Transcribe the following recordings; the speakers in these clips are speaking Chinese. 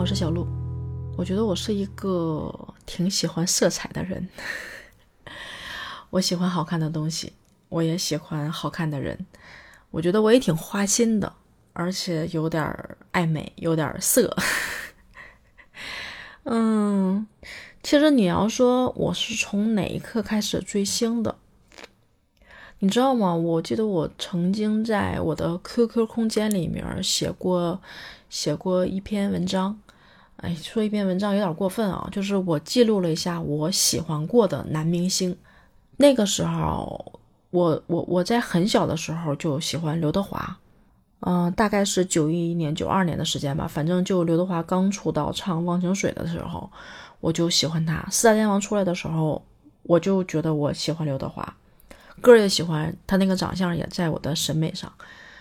我是小鹿。我觉得我是一个挺喜欢色彩的人，我喜欢好看的东西，我也喜欢好看的人。我觉得我也挺花心的，而且有点爱美，有点色。嗯，其实你要说我是从哪一刻开始追星的，你知道吗？我记得我曾经在我的 QQ 空间里面写过写过一篇文章。哎，说一篇文章有点过分啊，就是我记录了一下我喜欢过的男明星。那个时候，我我我在很小的时候就喜欢刘德华，嗯，大概是九一年、九二年的时间吧。反正就刘德华刚出道唱《忘情水》的时候，我就喜欢他。四大天王出来的时候，我就觉得我喜欢刘德华，歌也喜欢他，那个长相也在我的审美上。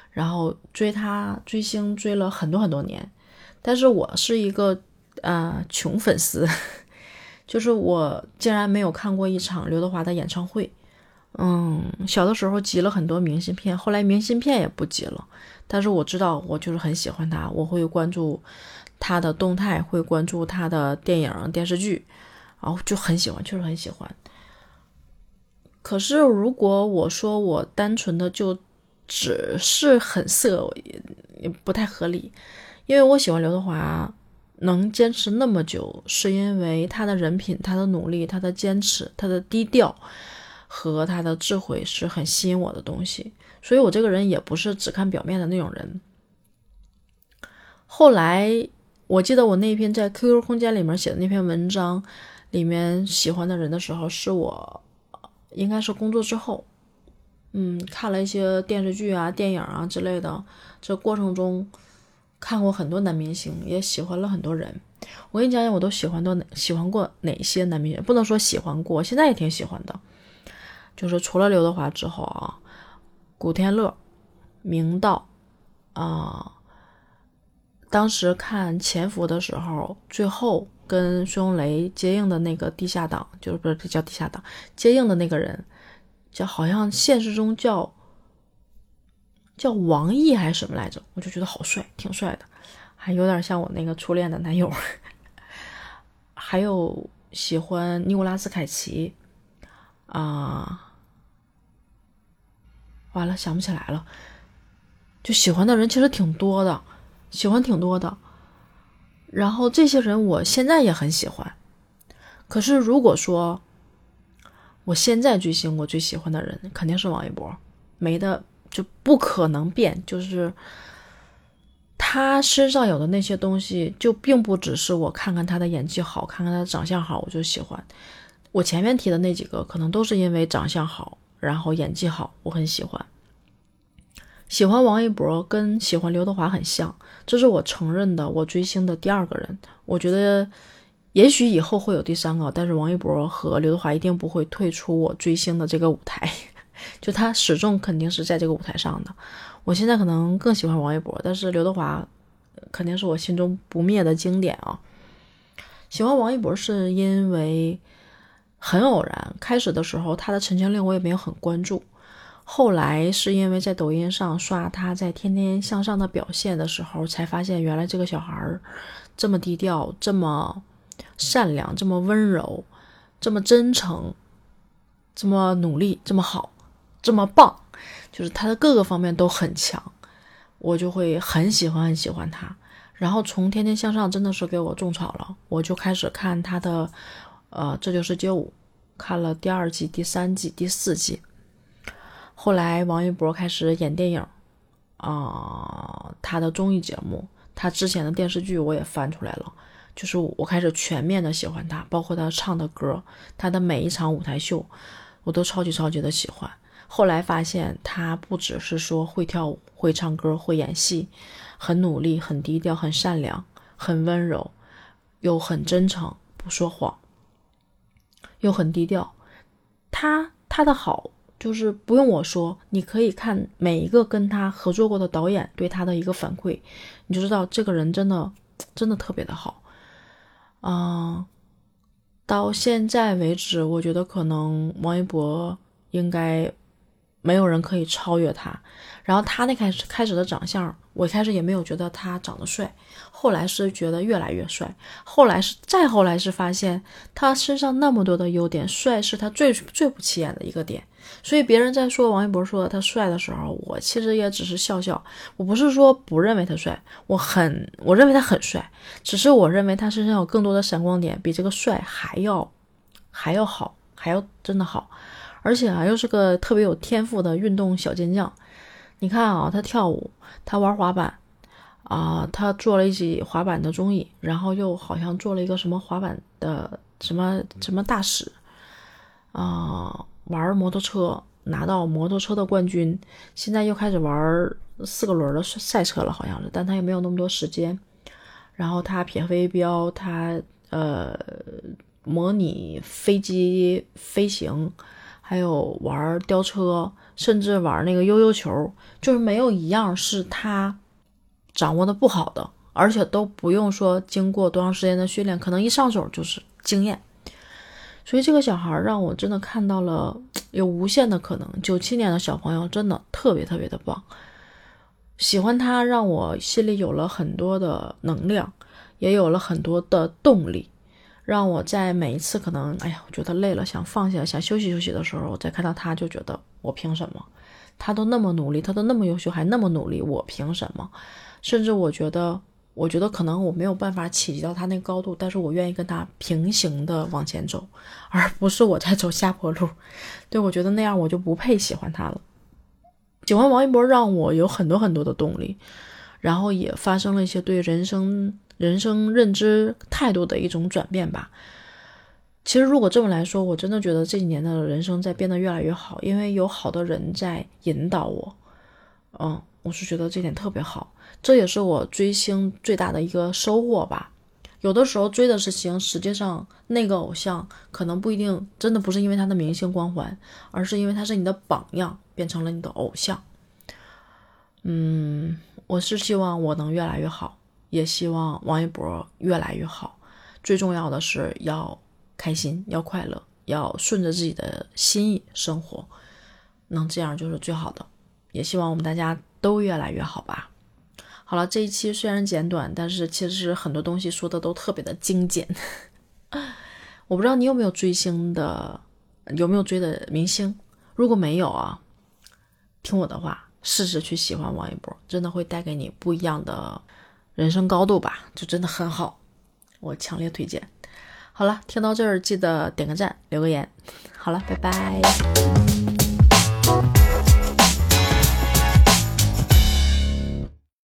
然后追他追星追了很多很多年，但是我是一个。呃，穷粉丝，就是我竟然没有看过一场刘德华的演唱会。嗯，小的时候集了很多明信片，后来明信片也不集了。但是我知道，我就是很喜欢他，我会关注他的动态，会关注他的电影、电视剧，然后就很喜欢，确实很喜欢。可是如果我说我单纯的就只是很色，也不太合理，因为我喜欢刘德华。能坚持那么久，是因为他的人品、他的努力、他的坚持、他的低调和他的智慧是很吸引我的东西。所以，我这个人也不是只看表面的那种人。后来，我记得我那篇在 QQ 空间里面写的那篇文章，里面喜欢的人的时候，是我应该是工作之后，嗯，看了一些电视剧啊、电影啊之类的，这过程中。看过很多男明星，也喜欢了很多人。我跟你讲讲，我都喜欢到哪喜欢过哪些男明星？不能说喜欢过，现在也挺喜欢的。就是除了刘德华之后啊，古天乐、明道啊。当时看《潜伏》的时候，最后跟孙红雷接应的那个地下党，就是不是叫地下党，接应的那个人，叫好像现实中叫。叫王毅还是什么来着？我就觉得好帅，挺帅的，还有点像我那个初恋的男友。还有喜欢尼古拉斯凯奇啊，完了想不起来了。就喜欢的人其实挺多的，喜欢挺多的。然后这些人我现在也很喜欢。可是如果说我现在追星，我最喜欢的人肯定是王一博，没的。就不可能变，就是他身上有的那些东西，就并不只是我看看他的演技好，看看他的长相好，我就喜欢。我前面提的那几个，可能都是因为长相好，然后演技好，我很喜欢。喜欢王一博跟喜欢刘德华很像，这是我承认的。我追星的第二个人，我觉得也许以后会有第三个，但是王一博和刘德华一定不会退出我追星的这个舞台。就他始终肯定是在这个舞台上的。我现在可能更喜欢王一博，但是刘德华肯定是我心中不灭的经典啊。喜欢王一博是因为很偶然，开始的时候他的《陈情令》我也没有很关注，后来是因为在抖音上刷他在《天天向上》的表现的时候，才发现原来这个小孩儿这么低调，这么善良，这么温柔，这么真诚，这么努力，这么好。这么棒，就是他的各个方面都很强，我就会很喜欢很喜欢他。然后从《天天向上》真的是给我种草了，我就开始看他的，呃，《这就是街舞》，看了第二季、第三季、第四季。后来王一博开始演电影，啊，他的综艺节目，他之前的电视剧我也翻出来了，就是我开始全面的喜欢他，包括他唱的歌，他的每一场舞台秀，我都超级超级的喜欢。后来发现他不只是说会跳舞、会唱歌、会演戏，很努力、很低调、很善良、很温柔，又很真诚，不说谎，又很低调。他他的好就是不用我说，你可以看每一个跟他合作过的导演对他的一个反馈，你就知道这个人真的真的特别的好。嗯，到现在为止，我觉得可能王一博应该。没有人可以超越他。然后他那开始开始的长相，我一开始也没有觉得他长得帅，后来是觉得越来越帅。后来是再后来是发现他身上那么多的优点，帅是他最最不起眼的一个点。所以别人在说王一博说他帅的时候，我其实也只是笑笑。我不是说不认为他帅，我很我认为他很帅，只是我认为他身上有更多的闪光点，比这个帅还要还要好，还要真的好。而且啊，又是个特别有天赋的运动小健将。你看啊，他跳舞，他玩滑板，啊，他做了一集滑板的综艺，然后又好像做了一个什么滑板的什么什么大使，啊，玩摩托车拿到摩托车的冠军，现在又开始玩四个轮的赛车了，好像是，但他也没有那么多时间。然后他撇飞镖，他呃模拟飞机飞行，还有玩吊车。甚至玩那个悠悠球，就是没有一样是他掌握的不好的，而且都不用说经过多长时间的训练，可能一上手就是经验。所以这个小孩让我真的看到了有无限的可能。九七年的小朋友真的特别特别的棒，喜欢他让我心里有了很多的能量，也有了很多的动力。让我在每一次可能，哎呀，我觉得累了，想放下，想休息休息的时候，我再看到他，就觉得我凭什么？他都那么努力，他都那么优秀，还那么努力，我凭什么？甚至我觉得，我觉得可能我没有办法企及到他那高度，但是我愿意跟他平行的往前走，而不是我在走下坡路。对我觉得那样我就不配喜欢他了。喜欢王一博让我有很多很多的动力，然后也发生了一些对人生。人生认知态度的一种转变吧。其实，如果这么来说，我真的觉得这几年的人生在变得越来越好，因为有好的人在引导我。嗯，我是觉得这点特别好，这也是我追星最大的一个收获吧。有的时候追的是星，实际上那个偶像可能不一定真的不是因为他的明星光环，而是因为他是你的榜样，变成了你的偶像。嗯，我是希望我能越来越好。也希望王一博越来越好，最重要的是要开心，要快乐，要顺着自己的心意生活，能这样就是最好的。也希望我们大家都越来越好吧。好了，这一期虽然简短，但是其实很多东西说的都特别的精简。我不知道你有没有追星的，有没有追的明星？如果没有啊，听我的话，试试去喜欢王一博，真的会带给你不一样的。人生高度吧，就真的很好，我强烈推荐。好了，听到这儿记得点个赞，留个言。好了，拜拜。